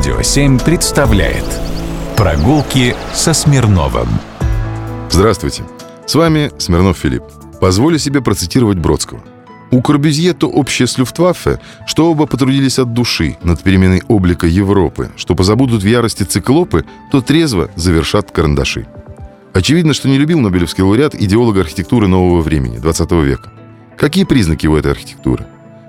Радио 7 представляет Прогулки со Смирновым Здравствуйте, с вами Смирнов Филипп. Позволю себе процитировать Бродского. У Корбюзье то общее с Люфтваффе, что оба потрудились от души над переменой облика Европы, что позабудут в ярости циклопы, то трезво завершат карандаши. Очевидно, что не любил Нобелевский лауреат идеолога архитектуры нового времени, 20 века. Какие признаки у этой архитектуры?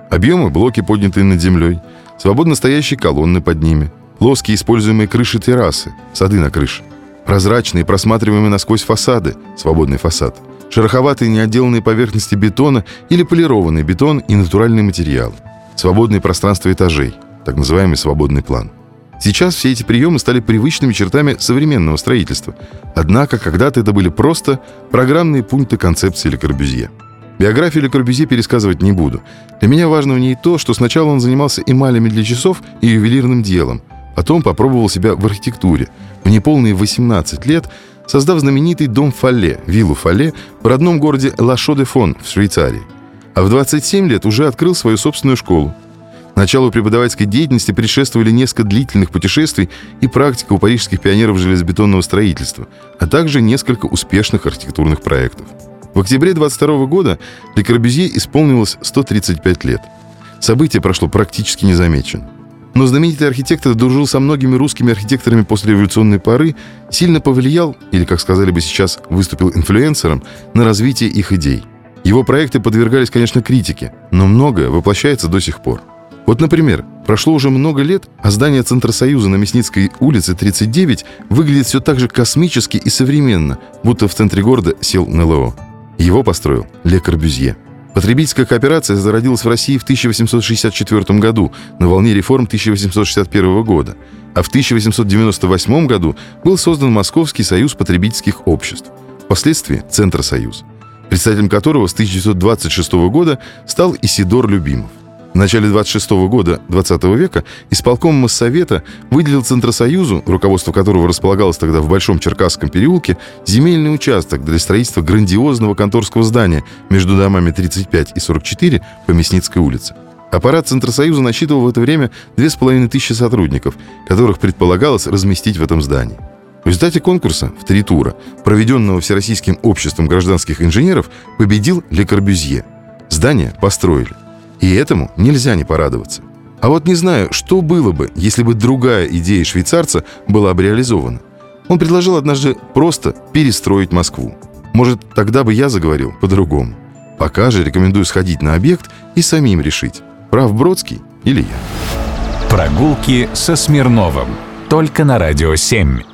Объемы, блоки, поднятые над землей, свободно стоящие колонны под ними, плоские используемые крыши террасы, сады на крыше, прозрачные, просматриваемые насквозь фасады, свободный фасад, шероховатые неотделанные поверхности бетона или полированный бетон и натуральные материалы, свободные пространства этажей, так называемый свободный план. Сейчас все эти приемы стали привычными чертами современного строительства. Однако когда-то это были просто программные пункты концепции Ле Корбюзье – Биографию Ле Корбюзье пересказывать не буду. Для меня важно в ней то, что сначала он занимался эмалями для часов и ювелирным делом. Потом попробовал себя в архитектуре. В неполные 18 лет создав знаменитый дом Фалле, виллу Фалле, в родном городе Лашо-де-Фон в Швейцарии. А в 27 лет уже открыл свою собственную школу. Началу преподавательской деятельности предшествовали несколько длительных путешествий и практика у парижских пионеров железобетонного строительства, а также несколько успешных архитектурных проектов. В октябре 22 года Ле Корбюзье исполнилось 135 лет. Событие прошло практически незамечено. Но знаменитый архитектор дружил со многими русскими архитекторами после революционной поры, сильно повлиял, или, как сказали бы сейчас, выступил инфлюенсером на развитие их идей. Его проекты подвергались, конечно, критике, но многое воплощается до сих пор. Вот, например, прошло уже много лет, а здание Центра Союза на Мясницкой улице 39 выглядит все так же космически и современно, будто в центре города сел НЛО. Его построил Ле Корбюзье. Потребительская кооперация зародилась в России в 1864 году на волне реформ 1861 года, а в 1898 году был создан Московский союз потребительских обществ, впоследствии Центросоюз, представителем которого с 1926 года стал Исидор Любимов. В начале 26 года 20 века исполком Моссовета выделил Центросоюзу, руководство которого располагалось тогда в Большом Черкасском переулке, земельный участок для строительства грандиозного конторского здания между домами 35 и 44 по Мясницкой улице. Аппарат Центросоюза насчитывал в это время 2500 сотрудников, которых предполагалось разместить в этом здании. В результате конкурса в три тура, проведенного Всероссийским обществом гражданских инженеров, победил Ле Корбюзье. Здание построили. И этому нельзя не порадоваться. А вот не знаю, что было бы, если бы другая идея швейцарца была бы реализована. Он предложил однажды просто перестроить Москву. Может, тогда бы я заговорил по-другому. Пока же рекомендую сходить на объект и самим решить, прав Бродский или я. Прогулки со Смирновым. Только на Радио 7.